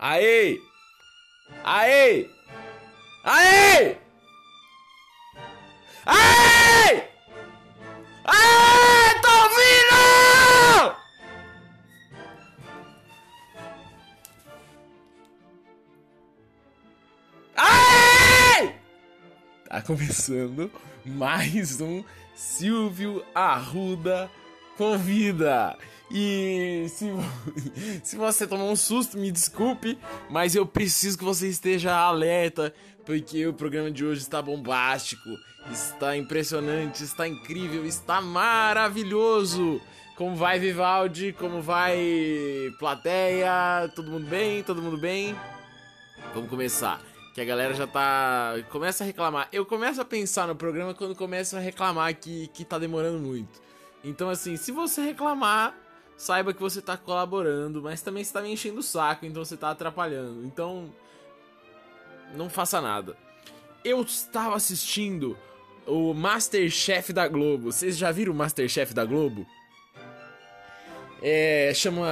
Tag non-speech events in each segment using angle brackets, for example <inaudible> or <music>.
Aê! Aê! Aê! Aê! Aê! Tô ouvindo! Aê! Tá começando mais um Silvio Arruda Convida. E se, <laughs> se você tomou um susto, me desculpe, mas eu preciso que você esteja alerta, porque o programa de hoje está bombástico, está impressionante, está incrível, está maravilhoso. Como vai, Vivaldi? Como vai, plateia? Todo mundo bem? Todo mundo bem? Vamos começar. Que a galera já tá. Começa a reclamar. Eu começo a pensar no programa quando começo a reclamar que, que tá demorando muito. Então, assim, se você reclamar, saiba que você tá colaborando, mas também você tá me enchendo o saco, então você tá atrapalhando. Então, não faça nada. Eu estava assistindo o Masterchef da Globo. Vocês já viram o Masterchef da Globo? É, chama,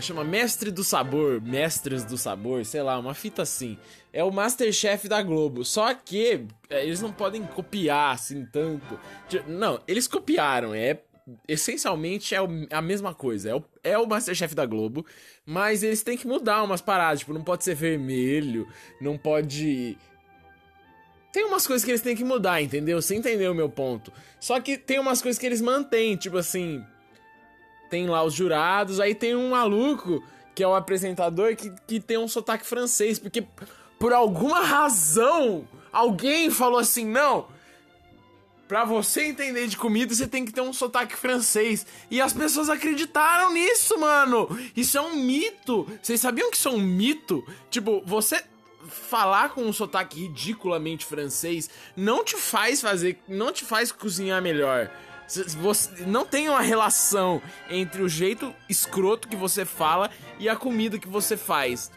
chama Mestre do Sabor, Mestres do Sabor, sei lá, uma fita assim. É o Masterchef da Globo. Só que é, eles não podem copiar assim tanto. Não, eles copiaram, é essencialmente é a mesma coisa. É o, é o Masterchef da Globo, mas eles têm que mudar umas paradas. Tipo, não pode ser vermelho, não pode. Tem umas coisas que eles têm que mudar, entendeu? Você entendeu o meu ponto. Só que tem umas coisas que eles mantêm, tipo assim. Tem lá os jurados, aí tem um maluco, que é o apresentador, que, que tem um sotaque francês, porque por alguma razão alguém falou assim: não Pra você entender de comida, você tem que ter um sotaque francês. E as pessoas acreditaram nisso, mano. Isso é um mito. Vocês sabiam que isso é um mito? Tipo, você falar com um sotaque ridiculamente francês não te faz fazer, não te faz cozinhar melhor. Você não tem uma relação entre o jeito escroto que você fala e a comida que você faz.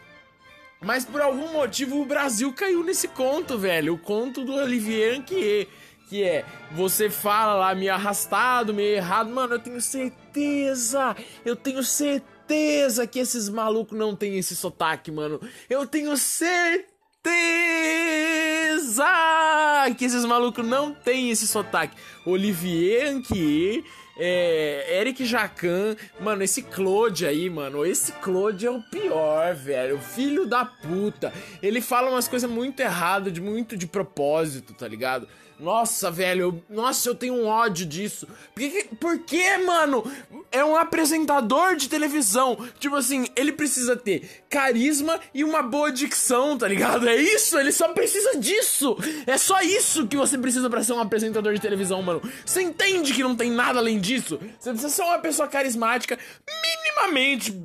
Mas por algum motivo o Brasil caiu nesse conto, velho. O conto do Olivier Anquier que é você fala lá meio arrastado, meio errado, mano, eu tenho certeza, eu tenho certeza que esses malucos não têm esse sotaque, mano. Eu tenho certeza que esses malucos não têm esse sotaque. Olivier Anquier é, Eric Jacan, mano, esse Claude aí, mano, esse Claude é o pior, velho, filho da puta. Ele fala umas coisas muito erradas, de muito de propósito, tá ligado? Nossa, velho, eu, nossa, eu tenho um ódio disso. Por que, por que, mano? É um apresentador de televisão. Tipo assim, ele precisa ter carisma e uma boa dicção, tá ligado? É isso, ele só precisa disso. É só isso que você precisa para ser um apresentador de televisão, mano. Você entende que não tem nada além disso? Você precisa ser uma pessoa carismática, minimamente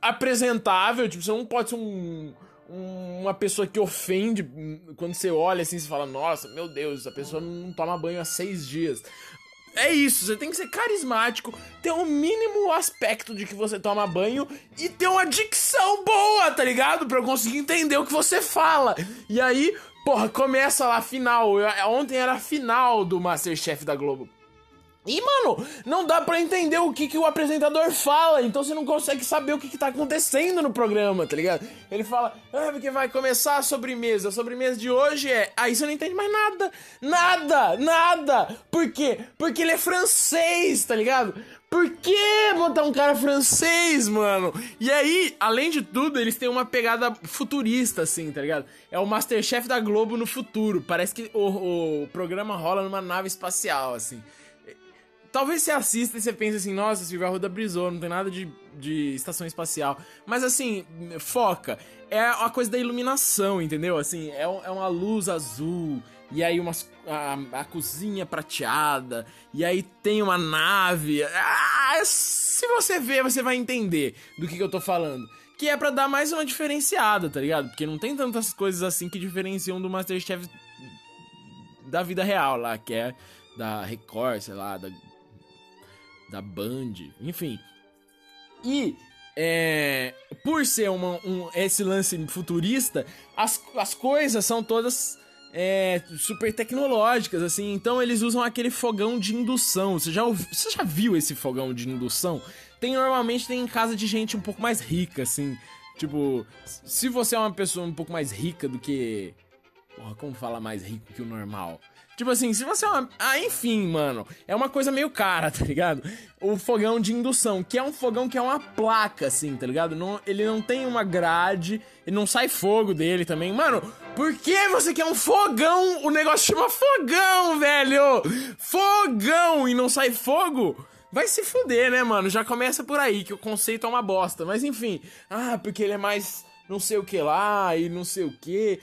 apresentável. Tipo, você não pode ser um uma pessoa que ofende quando você olha assim, você fala, nossa, meu Deus, essa pessoa não toma banho há seis dias. É isso, você tem que ser carismático, ter o um mínimo aspecto de que você toma banho e ter uma dicção boa, tá ligado? Pra eu conseguir entender o que você fala. E aí, porra, começa lá a final. Ontem era a final do Masterchef da Globo. E, mano, não dá para entender o que, que o apresentador fala, então você não consegue saber o que, que tá acontecendo no programa, tá ligado? Ele fala, ah, porque vai começar a sobremesa. A sobremesa de hoje é. Aí você não entende mais nada. Nada! Nada! Por quê? Porque ele é francês, tá ligado? Por que botar um cara francês, mano? E aí, além de tudo, eles têm uma pegada futurista, assim, tá ligado? É o Masterchef da Globo no futuro. Parece que o, o programa rola numa nave espacial, assim. Talvez você assista e você pense assim, nossa, Silvio Arruda brisou, não tem nada de, de estação espacial. Mas assim, foca. É a coisa da iluminação, entendeu? Assim, é, é uma luz azul, e aí umas, a, a cozinha prateada, e aí tem uma nave. Ah, se você ver, você vai entender do que, que eu tô falando. Que é para dar mais uma diferenciada, tá ligado? Porque não tem tantas coisas assim que diferenciam do Masterchef da vida real lá, que é da Record, sei lá, da da Band, enfim. E é, por ser uma, um, esse lance futurista, as, as coisas são todas é, super tecnológicas, assim. Então eles usam aquele fogão de indução. Você já, você já viu esse fogão de indução? Tem normalmente tem em casa de gente um pouco mais rica, assim. Tipo, se você é uma pessoa um pouco mais rica do que. Porra, como fala mais rico que o normal? Tipo assim, se você é uma. Ah, enfim, mano. É uma coisa meio cara, tá ligado? O fogão de indução, que é um fogão que é uma placa, assim, tá ligado? Não, ele não tem uma grade, ele não sai fogo dele também. Mano, por que você quer um fogão? O negócio chama fogão, velho! Fogão! E não sai fogo? Vai se fuder, né, mano? Já começa por aí, que o conceito é uma bosta. Mas enfim. Ah, porque ele é mais não sei o que lá e não sei o que.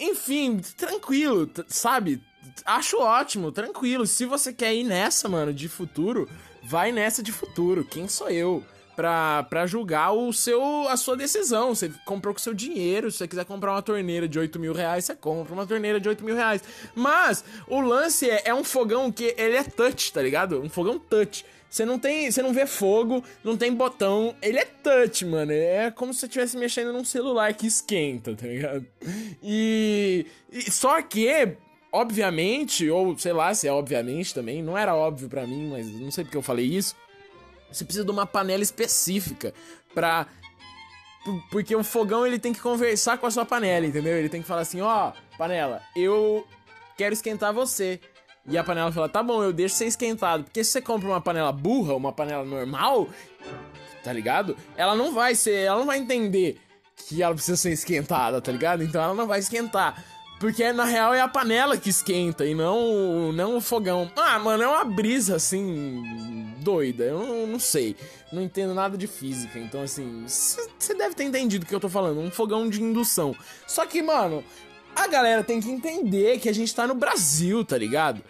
Enfim, tranquilo, sabe? Acho ótimo, tranquilo. Se você quer ir nessa, mano, de futuro, vai nessa de futuro. Quem sou eu? Pra, pra julgar o seu, a sua decisão. Você comprou com seu dinheiro. Se você quiser comprar uma torneira de 8 mil reais, você compra uma torneira de 8 mil reais. Mas o lance é, é um fogão que ele é touch, tá ligado? Um fogão touch. Você não tem, você não vê fogo, não tem botão, ele é touch, mano. É como se você estivesse mexendo num celular que esquenta, tá ligado? E, e só que obviamente, ou sei lá se é obviamente também, não era óbvio para mim, mas não sei porque eu falei isso. Você precisa de uma panela específica pra. Porque o fogão ele tem que conversar com a sua panela, entendeu? Ele tem que falar assim: ó, oh, panela, eu quero esquentar você. E a panela fala: tá bom, eu deixo você esquentado. Porque se você compra uma panela burra, uma panela normal, tá ligado? Ela não vai ser, ela não vai entender que ela precisa ser esquentada, tá ligado? Então ela não vai esquentar. Porque na real é a panela que esquenta e não, não o fogão. Ah, mano, é uma brisa assim. doida. Eu não, não sei. Não entendo nada de física. Então, assim, você deve ter entendido o que eu tô falando. Um fogão de indução. Só que, mano, a galera tem que entender que a gente tá no Brasil, tá ligado?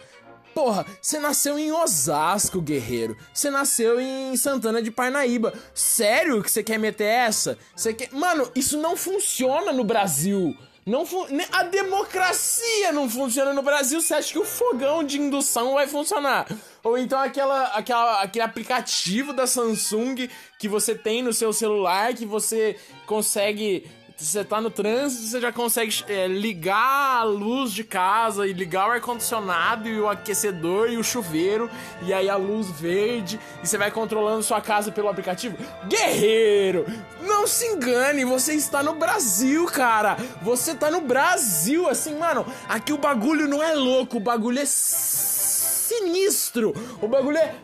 Porra, você nasceu em Osasco, guerreiro. Você nasceu em Santana de Parnaíba. Sério que você quer meter essa? Você quer... Mano, isso não funciona no Brasil. Não a democracia não funciona no Brasil. Você acha que o fogão de indução vai funcionar? Ou então aquela, aquela, aquele aplicativo da Samsung que você tem no seu celular que você consegue você tá no trânsito, você já consegue é, ligar a luz de casa e ligar o ar-condicionado e o aquecedor e o chuveiro, e aí a luz verde, e você vai controlando sua casa pelo aplicativo. Guerreiro! Não se engane, você está no Brasil, cara! Você tá no Brasil, assim, mano, aqui o bagulho não é louco, o bagulho é sinistro, o bagulho é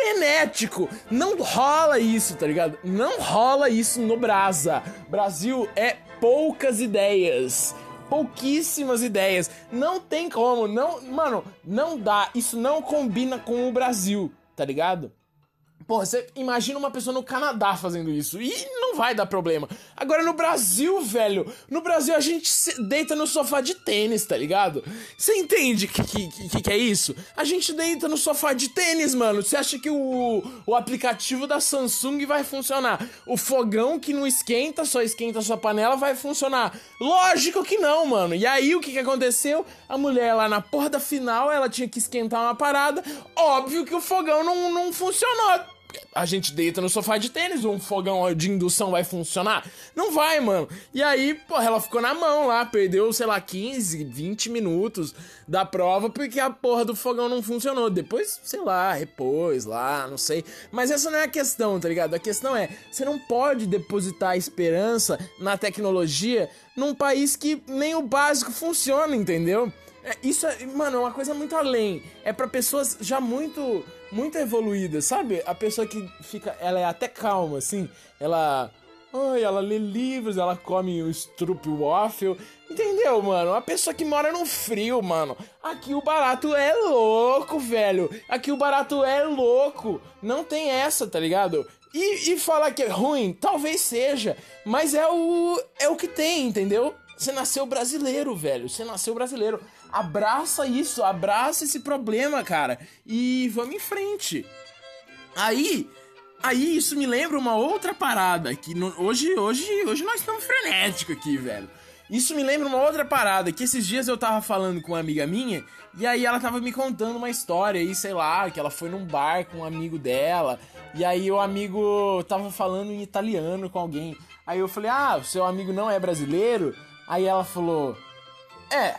frenético. Não rola isso, tá ligado? Não rola isso no Brasa. Brasil é poucas ideias. Pouquíssimas ideias. Não tem como, não, mano, não dá. Isso não combina com o Brasil, tá ligado? Porra, você imagina uma pessoa no Canadá fazendo isso e não vai dar problema. Agora no Brasil, velho, no Brasil a gente deita no sofá de tênis, tá ligado? Você entende que, que, que, que é isso? A gente deita no sofá de tênis, mano. Você acha que o, o aplicativo da Samsung vai funcionar? O fogão que não esquenta, só esquenta sua panela, vai funcionar? Lógico que não, mano. E aí o que, que aconteceu? A mulher lá na porra da final, ela tinha que esquentar uma parada. Óbvio que o fogão não, não funcionou a gente deita no sofá de tênis, um fogão de indução vai funcionar? Não vai, mano. E aí, porra, ela ficou na mão lá, perdeu, sei lá, 15, 20 minutos da prova porque a porra do fogão não funcionou. Depois, sei lá, repôs lá, não sei. Mas essa não é a questão, tá ligado? A questão é, você não pode depositar esperança na tecnologia num país que nem o básico funciona, entendeu? É, isso é, mano, é uma coisa muito além. É para pessoas já muito muito evoluída, sabe? A pessoa que fica, ela é até calma, assim, ela, ai, ela lê livros, ela come o stroopwafel, entendeu, mano? A pessoa que mora no frio, mano. Aqui o barato é louco, velho. Aqui o barato é louco. Não tem essa, tá ligado? E, e falar que é ruim, talvez seja, mas é o é o que tem, entendeu? Você nasceu brasileiro, velho. Você nasceu brasileiro. Abraça isso, abraça esse problema, cara. E vamos em frente. Aí, aí isso me lembra uma outra parada que no, hoje, hoje, hoje nós estamos frenéticos aqui, velho. Isso me lembra uma outra parada que esses dias eu tava falando com uma amiga minha e aí ela tava me contando uma história aí, sei lá, que ela foi num bar com um amigo dela e aí o amigo tava falando em italiano com alguém. Aí eu falei: "Ah, seu amigo não é brasileiro?" Aí ela falou: É,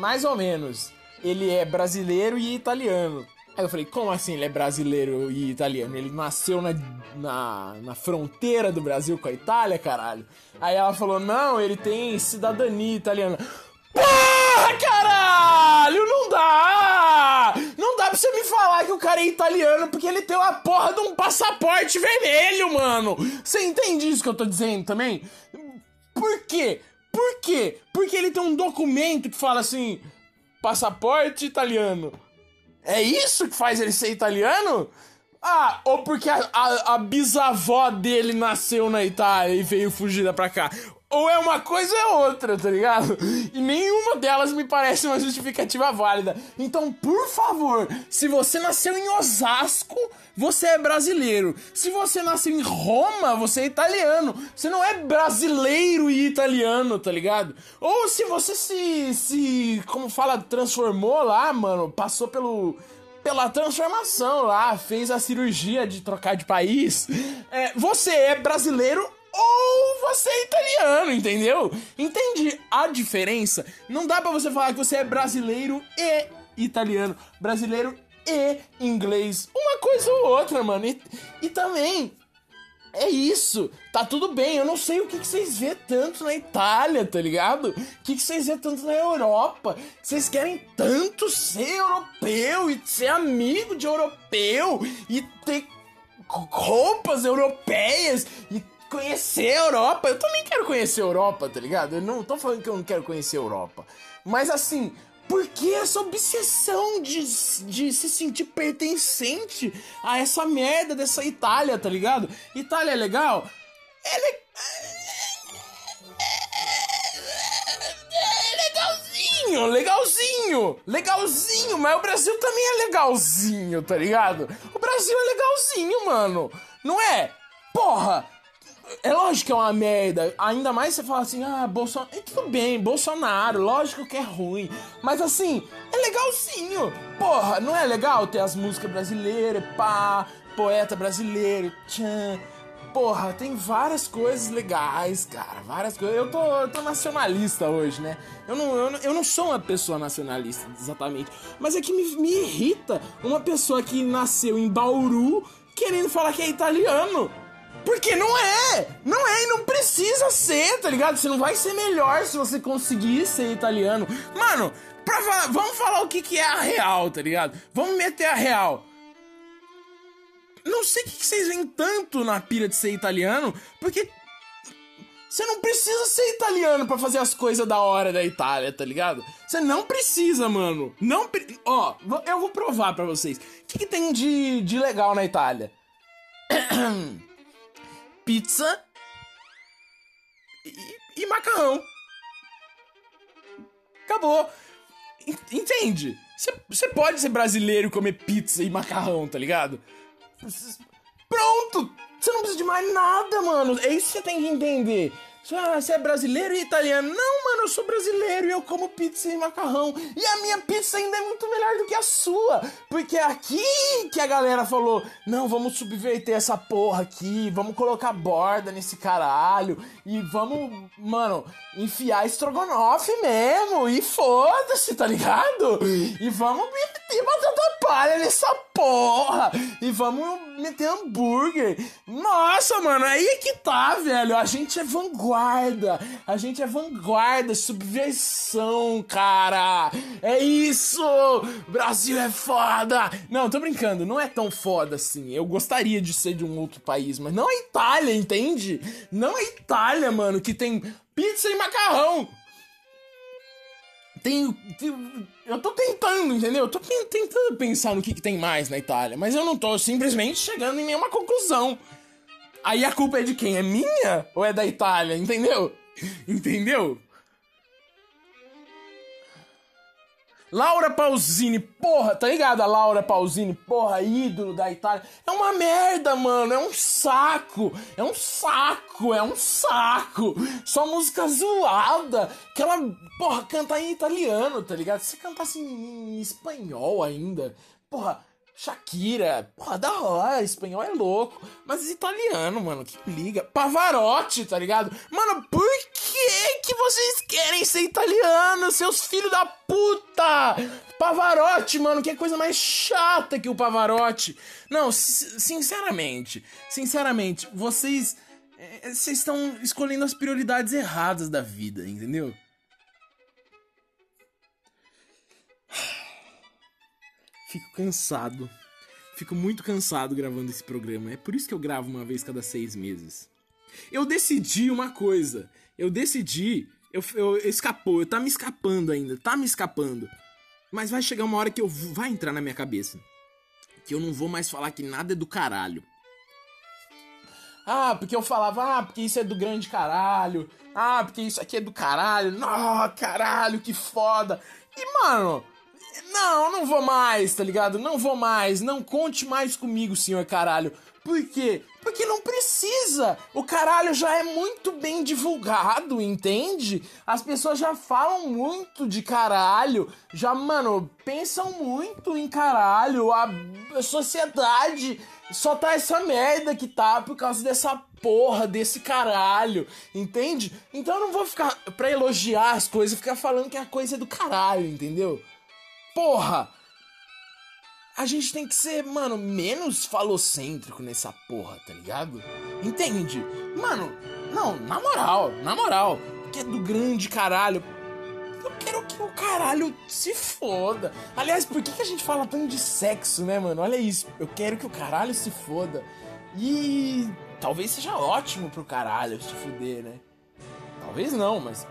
mais ou menos. Ele é brasileiro e italiano. Aí eu falei, como assim ele é brasileiro e italiano? Ele nasceu na, na, na fronteira do Brasil com a Itália, caralho? Aí ela falou, não, ele tem cidadania italiana. Porra, caralho! Não dá! Não dá pra você me falar que o cara é italiano porque ele tem uma porra de um passaporte vermelho, mano! Você entende isso que eu tô dizendo também? Por quê? Por quê? Porque ele tem um documento que fala assim: passaporte italiano. É isso que faz ele ser italiano? Ah, ou porque a, a, a bisavó dele nasceu na Itália e veio fugida pra cá. Ou é uma coisa ou é outra, tá ligado? E nenhuma delas me parece uma justificativa válida. Então, por favor, se você nasceu em Osasco, você é brasileiro. Se você nasceu em Roma, você é italiano. Você não é brasileiro e italiano, tá ligado? Ou se você se. se. como fala, transformou lá, mano, passou pelo pela transformação lá, fez a cirurgia de trocar de país. É, você é brasileiro ou você é italiano, entendeu? Entende a diferença? Não dá para você falar que você é brasileiro e italiano, brasileiro e inglês. Uma coisa ou outra, mano. E, e também é isso, tá tudo bem. Eu não sei o que, que vocês vê tanto na Itália, tá ligado? O que, que vocês vê tanto na Europa. Vocês querem tanto ser europeu e ser amigo de europeu e ter roupas europeias e conhecer a Europa. Eu também quero conhecer a Europa, tá ligado? Eu não tô falando que eu não quero conhecer a Europa. Mas assim, por que essa obsessão de, de se sentir pertencente a essa merda dessa Itália, tá ligado? Itália é legal? É, le... é legalzinho, legalzinho, legalzinho, mas o Brasil também é legalzinho, tá ligado? O Brasil é legalzinho, mano, não é? Porra, é lógico que é uma merda. Ainda mais você fala assim, ah, Bolsonaro. E tudo bem, Bolsonaro, lógico que é ruim. Mas assim, é legalzinho. Porra, não é legal ter as músicas brasileiras, pá, poeta brasileiro, tchan. Porra, tem várias coisas legais, cara. Várias coisas. Eu tô, eu tô nacionalista hoje, né? Eu não, eu, não, eu não sou uma pessoa nacionalista, exatamente. Mas é que me, me irrita uma pessoa que nasceu em Bauru querendo falar que é italiano. Porque não é! Não é e não precisa ser, tá ligado? Você não vai ser melhor se você conseguir ser italiano. Mano, pra, vamos falar o que, que é a real, tá ligado? Vamos meter a real. Não sei o que, que vocês veem tanto na pira de ser italiano, porque você não precisa ser italiano para fazer as coisas da hora da Itália, tá ligado? Você não precisa, mano. Não, ó, eu vou provar para vocês. O que, que tem de, de legal na Itália? <clears throat> pizza e, e macarrão. Acabou. Entende? Você pode ser brasileiro e comer pizza e macarrão, tá ligado? Pronto! Você não precisa de mais nada, mano. É isso que você tem que entender. Ah, você é brasileiro e italiano? Não, mano, eu sou brasileiro e eu como pizza e macarrão. E a minha pizza ainda é muito melhor do que a sua. Porque é aqui que a galera falou: não, vamos subverter essa porra aqui, vamos colocar borda nesse caralho. E vamos, mano, enfiar estrogonofe mesmo. E foda-se, tá ligado? E vamos meter batata palha nessa porra. E vamos meter hambúrguer. Nossa, mano, aí é que tá, velho. A gente é vanguarda. A gente é vanguarda, subversão, cara. É isso! Brasil é foda! Não, tô brincando, não é tão foda assim. Eu gostaria de ser de um outro país, mas não a Itália, entende? Não a Itália, mano, que tem pizza e macarrão. Tem, eu tô tentando, entendeu? Eu tô tentando pensar no que, que tem mais na Itália, mas eu não tô simplesmente chegando em nenhuma conclusão. Aí a culpa é de quem? É minha ou é da Itália? Entendeu? <laughs> Entendeu? Laura Pausini, porra, tá ligado? A Laura Pausini, porra, ídolo da Itália. É uma merda, mano. É um saco. É um saco. É um saco. Só música zoada. Que ela, porra, canta em italiano, tá ligado? Se cantasse em espanhol ainda, porra. Shakira, porra, da hora, espanhol é louco. Mas italiano, mano, que liga. Pavarotti, tá ligado? Mano, por que que vocês querem ser italianos, seus filhos da puta? Pavarotti, mano, que é coisa mais chata que o Pavarotti. Não, sinceramente, sinceramente, vocês é, vocês estão escolhendo as prioridades erradas da vida, entendeu? Fico cansado. Fico muito cansado gravando esse programa. É por isso que eu gravo uma vez cada seis meses. Eu decidi uma coisa. Eu decidi. Eu, eu, eu escapou. Tá me escapando ainda. Tá me escapando. Mas vai chegar uma hora que eu vai entrar na minha cabeça. Que eu não vou mais falar que nada é do caralho. Ah, porque eu falava, ah, porque isso é do grande caralho. Ah, porque isso aqui é do caralho. Não, caralho, que foda. E, mano, não, não vou mais, tá ligado? Não vou mais. Não conte mais comigo, senhor caralho. Por quê? Porque não precisa. O caralho já é muito bem divulgado, entende? As pessoas já falam muito de caralho. Já, mano, pensam muito em caralho. A sociedade só tá essa merda que tá por causa dessa porra, desse caralho, entende? Então eu não vou ficar pra elogiar as coisas, ficar falando que a coisa é do caralho, entendeu? Porra! A gente tem que ser, mano, menos falocêntrico nessa porra, tá ligado? Entende? Mano, não, na moral, na moral, que é do grande caralho. Eu quero que o caralho se foda. Aliás, por que, que a gente fala tanto de sexo, né, mano? Olha isso. Eu quero que o caralho se foda. E talvez seja ótimo pro caralho se fuder, né? Talvez não, mas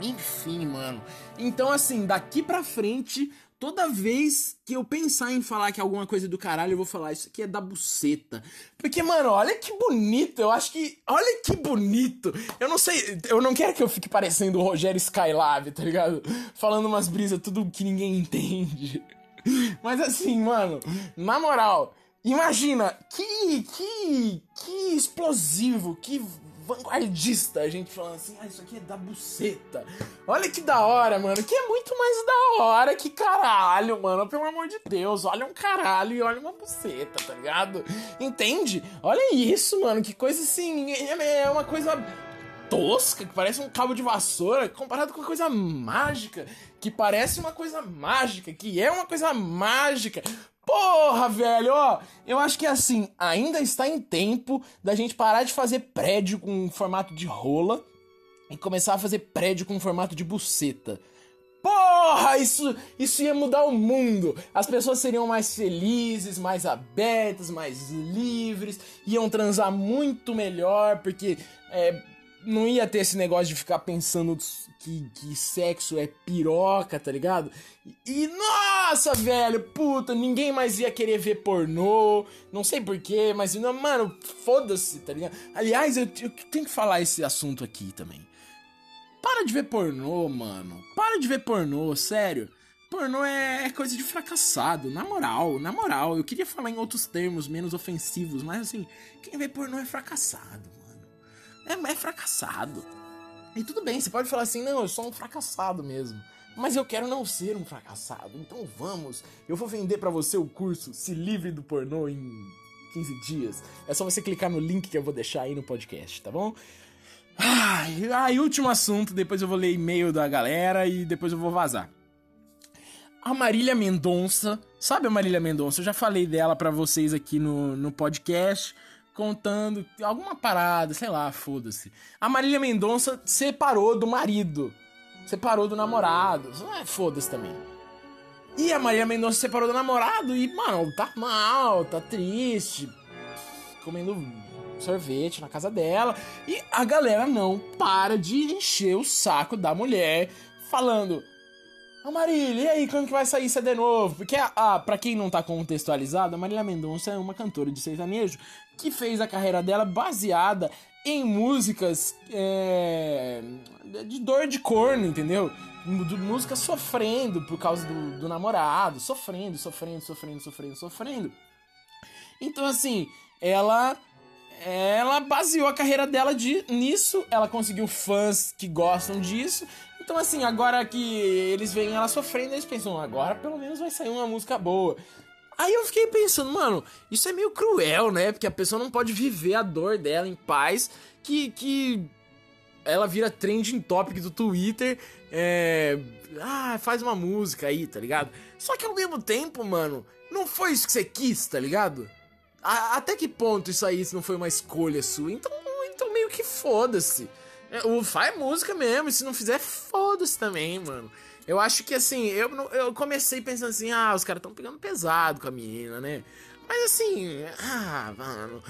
enfim, mano. Então, assim, daqui pra frente, toda vez que eu pensar em falar que alguma coisa é do caralho, eu vou falar isso aqui é da buceta. Porque, mano, olha que bonito. Eu acho que. Olha que bonito. Eu não sei. Eu não quero que eu fique parecendo o Rogério Skylab, tá ligado? Falando umas brisas, tudo que ninguém entende. Mas assim, mano, na moral. Imagina que, que, que explosivo, que vanguardista, a gente falando assim, ah, isso aqui é da buceta. Olha que da hora, mano, que é muito mais da hora que caralho, mano, pelo amor de Deus, olha um caralho e olha uma buceta, tá ligado? Entende? Olha isso, mano, que coisa assim, é, é uma coisa tosca, que parece um cabo de vassoura, comparado com uma coisa mágica, que parece uma coisa mágica, que é uma coisa mágica. Porra, velho, ó, eu acho que assim, ainda está em tempo da gente parar de fazer prédio com formato de rola e começar a fazer prédio com formato de buceta. Porra, isso, isso ia mudar o mundo. As pessoas seriam mais felizes, mais abertas, mais livres, iam transar muito melhor, porque é, não ia ter esse negócio de ficar pensando que, que sexo é piroca, tá ligado? E, nossa, velho, puta, ninguém mais ia querer ver pornô. Não sei porquê, mas, não, mano, foda-se, tá ligado? Aliás, eu, eu tenho que falar esse assunto aqui também. Para de ver pornô, mano. Para de ver pornô, sério. Pornô é, é coisa de fracassado, na moral, na moral. Eu queria falar em outros termos menos ofensivos, mas assim, quem vê pornô é fracassado é, é fracassado. E tudo bem, você pode falar assim, não, eu sou um fracassado mesmo. Mas eu quero não ser um fracassado. Então vamos, eu vou vender para você o curso Se Livre do Pornô em 15 dias. É só você clicar no link que eu vou deixar aí no podcast, tá bom? Ai, ai último assunto, depois eu vou ler e-mail da galera e depois eu vou vazar. A Marília Mendonça, sabe a Marília Mendonça? Eu já falei dela para vocês aqui no, no podcast contando alguma parada, sei lá, foda-se. A Marília Mendonça separou do marido, separou do namorado, é, foda-se também. E a Marília Mendonça separou do namorado e, mano, tá mal, tá triste, comendo sorvete na casa dela. E a galera não para de encher o saco da mulher, falando: Ô Marília, e aí, quando que vai sair CD novo? Porque, ah, pra quem não tá contextualizado, a Marília Mendonça é uma cantora de sertanejo que fez a carreira dela baseada em músicas é, de dor de corno, entendeu? Música sofrendo por causa do, do namorado, sofrendo, sofrendo, sofrendo, sofrendo, sofrendo. Então, assim, ela ela baseou a carreira dela de, nisso, ela conseguiu fãs que gostam disso, então, assim, agora que eles veem ela sofrendo, eles pensam, agora pelo menos vai sair uma música boa. Aí eu fiquei pensando, mano, isso é meio cruel, né? Porque a pessoa não pode viver a dor dela em paz, que. que ela vira trending topic do Twitter. É. Ah, faz uma música aí, tá ligado? Só que ao mesmo tempo, mano, não foi isso que você quis, tá ligado? A, até que ponto isso aí não foi uma escolha sua? Então, então meio que foda-se. É, faz música mesmo, e se não fizer, foda-se também, mano. Eu acho que assim, eu, eu comecei pensando assim, ah, os caras tão pegando pesado com a menina, né? Mas assim, ah, mano.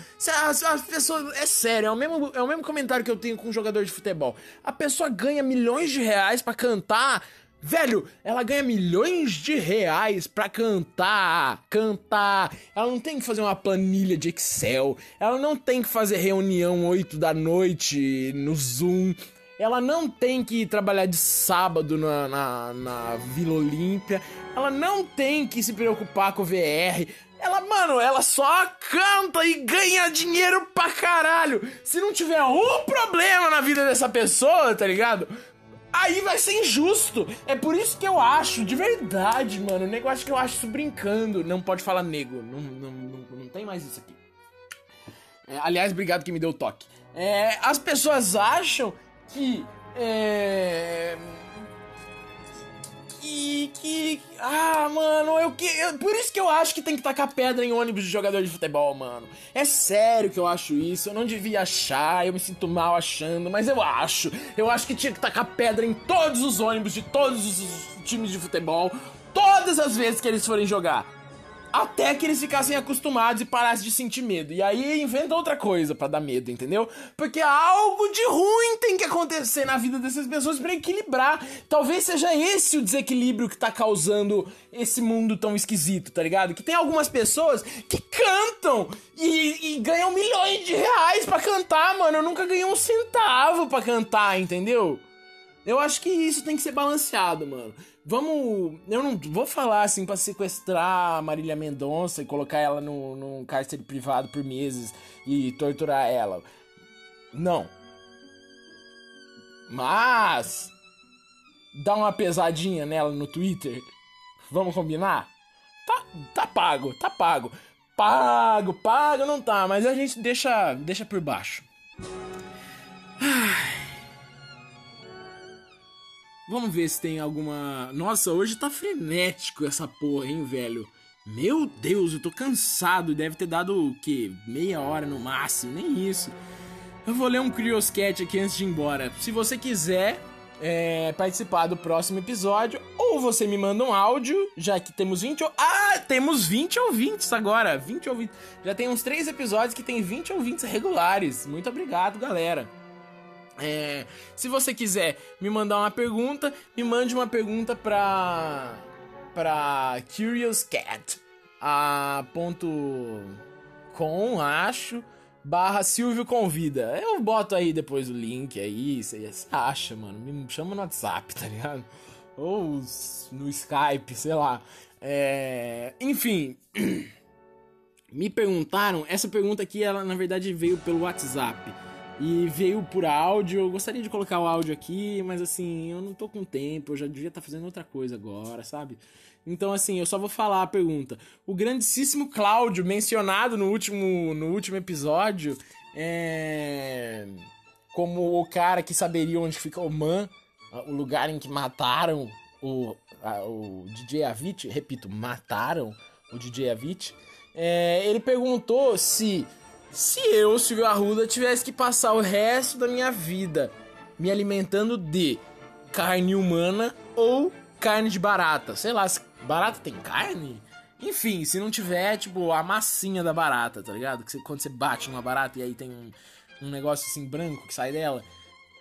As, as pessoas. É sério, é o, mesmo, é o mesmo comentário que eu tenho com um jogador de futebol. A pessoa ganha milhões de reais para cantar. Velho, ela ganha milhões de reais pra cantar, cantar. Ela não tem que fazer uma planilha de Excel. Ela não tem que fazer reunião 8 da noite no Zoom. Ela não tem que trabalhar de sábado na, na, na Vila Olímpia. Ela não tem que se preocupar com o VR. Ela, mano, ela só canta e ganha dinheiro pra caralho. Se não tiver um problema na vida dessa pessoa, tá ligado? Aí vai ser injusto. É por isso que eu acho, de verdade, mano. O negócio que eu acho isso brincando. Não pode falar nego. Não, não, não, não tem mais isso aqui. É, aliás, obrigado que me deu o toque. É, as pessoas acham que. É que. que. Ah, mano, eu que. Eu, por isso que eu acho que tem que tacar pedra em ônibus de jogador de futebol, mano. É sério que eu acho isso. Eu não devia achar, eu me sinto mal achando, mas eu acho. Eu acho que tinha que tacar pedra em todos os ônibus de todos os times de futebol, todas as vezes que eles forem jogar até que eles ficassem acostumados e parassem de sentir medo. E aí inventa outra coisa para dar medo, entendeu? Porque algo de ruim tem que acontecer na vida dessas pessoas para equilibrar. Talvez seja esse o desequilíbrio que tá causando esse mundo tão esquisito, tá ligado? Que tem algumas pessoas que cantam e, e ganham milhões de reais para cantar, mano. Eu nunca ganhei um centavo para cantar, entendeu? Eu acho que isso tem que ser balanceado, mano. Vamos. Eu não vou falar assim pra sequestrar a Marília Mendonça e colocar ela no, num cárcere privado por meses e torturar ela. Não. Mas. Dá uma pesadinha nela no Twitter. Vamos combinar? Tá, tá pago, tá pago. Pago, pago não tá, mas a gente deixa, deixa por baixo. Ai. Vamos ver se tem alguma. Nossa, hoje tá frenético essa porra, hein, velho? Meu Deus, eu tô cansado. Deve ter dado o quê? Meia hora no máximo, nem isso. Eu vou ler um Curioscat aqui antes de ir embora. Se você quiser é, participar do próximo episódio, ou você me manda um áudio, já que temos 20. Ah, temos 20 ouvintes agora! 20 ouvintes. Já tem uns 3 episódios que tem 20 ouvintes regulares. Muito obrigado, galera. É, se você quiser me mandar uma pergunta, me mande uma pergunta pra para Curious Cat a ponto com acho barra Silvio convida. Eu boto aí depois o link aí, você acha, mano. Me chama no WhatsApp, tá ligado? Ou no Skype, sei lá. É, enfim, <clears throat> me perguntaram. Essa pergunta aqui, ela na verdade veio pelo WhatsApp e veio por áudio. Eu gostaria de colocar o áudio aqui, mas assim, eu não tô com tempo, eu já devia estar tá fazendo outra coisa agora, sabe? Então, assim, eu só vou falar a pergunta. O grandíssimo Cláudio, mencionado no último, no último episódio, é. Como o cara que saberia onde fica o Man, o lugar em que mataram o, a, o DJ Avit, repito, mataram o DJ Avit. É, ele perguntou se se eu, Silvio Arruda, tivesse que passar o resto da minha vida me alimentando de carne humana ou carne de barata, sei lá, barata tem carne? Enfim, se não tiver, tipo, a massinha da barata, tá ligado? Que você, quando você bate numa barata e aí tem um, um negócio assim branco que sai dela.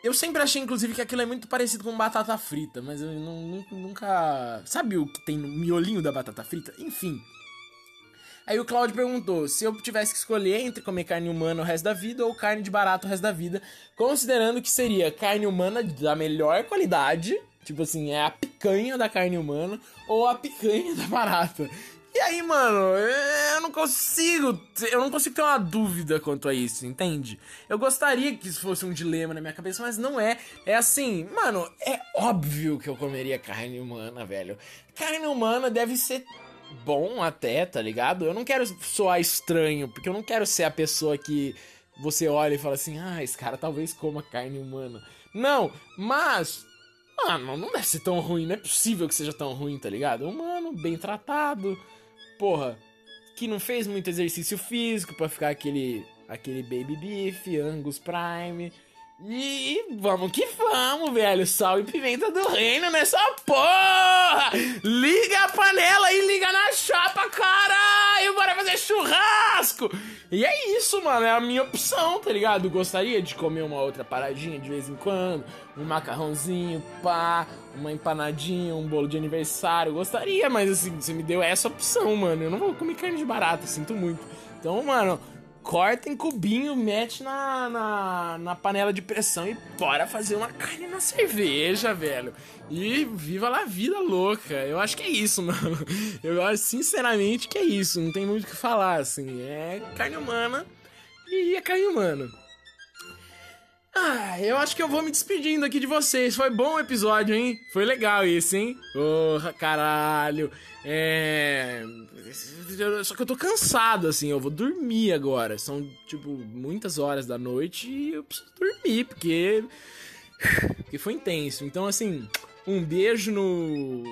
Eu sempre achei, inclusive, que aquilo é muito parecido com batata frita, mas eu não, nunca. Sabe o que tem no miolinho da batata frita? Enfim. Aí o Claudio perguntou se eu tivesse que escolher entre comer carne humana o resto da vida ou carne de barato o resto da vida, considerando que seria carne humana da melhor qualidade, tipo assim, é a picanha da carne humana ou a picanha da barata. E aí, mano, eu não consigo, eu não consigo ter uma dúvida quanto a isso, entende? Eu gostaria que isso fosse um dilema na minha cabeça, mas não é. É assim, mano, é óbvio que eu comeria carne humana, velho. Carne humana deve ser bom até, tá ligado? Eu não quero soar estranho, porque eu não quero ser a pessoa que você olha e fala assim: ah, esse cara talvez coma carne humana. Não, mas. Mano, não deve ser tão ruim, não é possível que seja tão ruim, tá ligado? Humano, bem tratado, porra, que não fez muito exercício físico para ficar aquele aquele baby beef, Angus Prime. E vamos que vamos, velho. Sal e pimenta do reino nessa porra! Liga a panela e churrasco! E é isso, mano. É a minha opção, tá ligado? Gostaria de comer uma outra paradinha de vez em quando. Um macarrãozinho, pá. Uma empanadinha, um bolo de aniversário. Gostaria, mas assim, você me deu essa opção, mano. Eu não vou comer carne de barata, sinto muito. Então, mano corta em cubinho, mete na, na, na, panela de pressão e bora fazer uma carne na cerveja, velho. E viva lá a vida louca. Eu acho que é isso, <laughs> mano. Eu acho sinceramente que é isso. Não tem muito o que falar, assim. É carne humana e é carne humana. Ah, eu acho que eu vou me despedindo aqui de vocês. Foi bom o episódio, hein? Foi legal isso, hein? Porra, caralho. É. Só que eu tô cansado, assim. Eu vou dormir agora. São, tipo, muitas horas da noite e eu preciso dormir, porque. Porque foi intenso. Então, assim, um beijo no.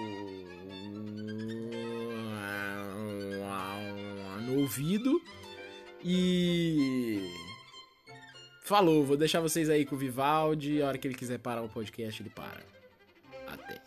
No ouvido. E. Falou, vou deixar vocês aí com o Vivaldi. A hora que ele quiser parar o podcast, ele para. Até.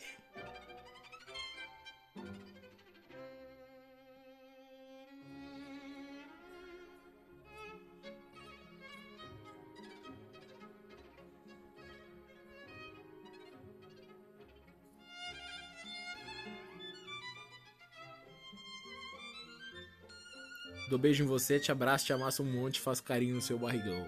Dou beijo em você, te abraço, te amasso um monte, faço carinho no seu barrigão.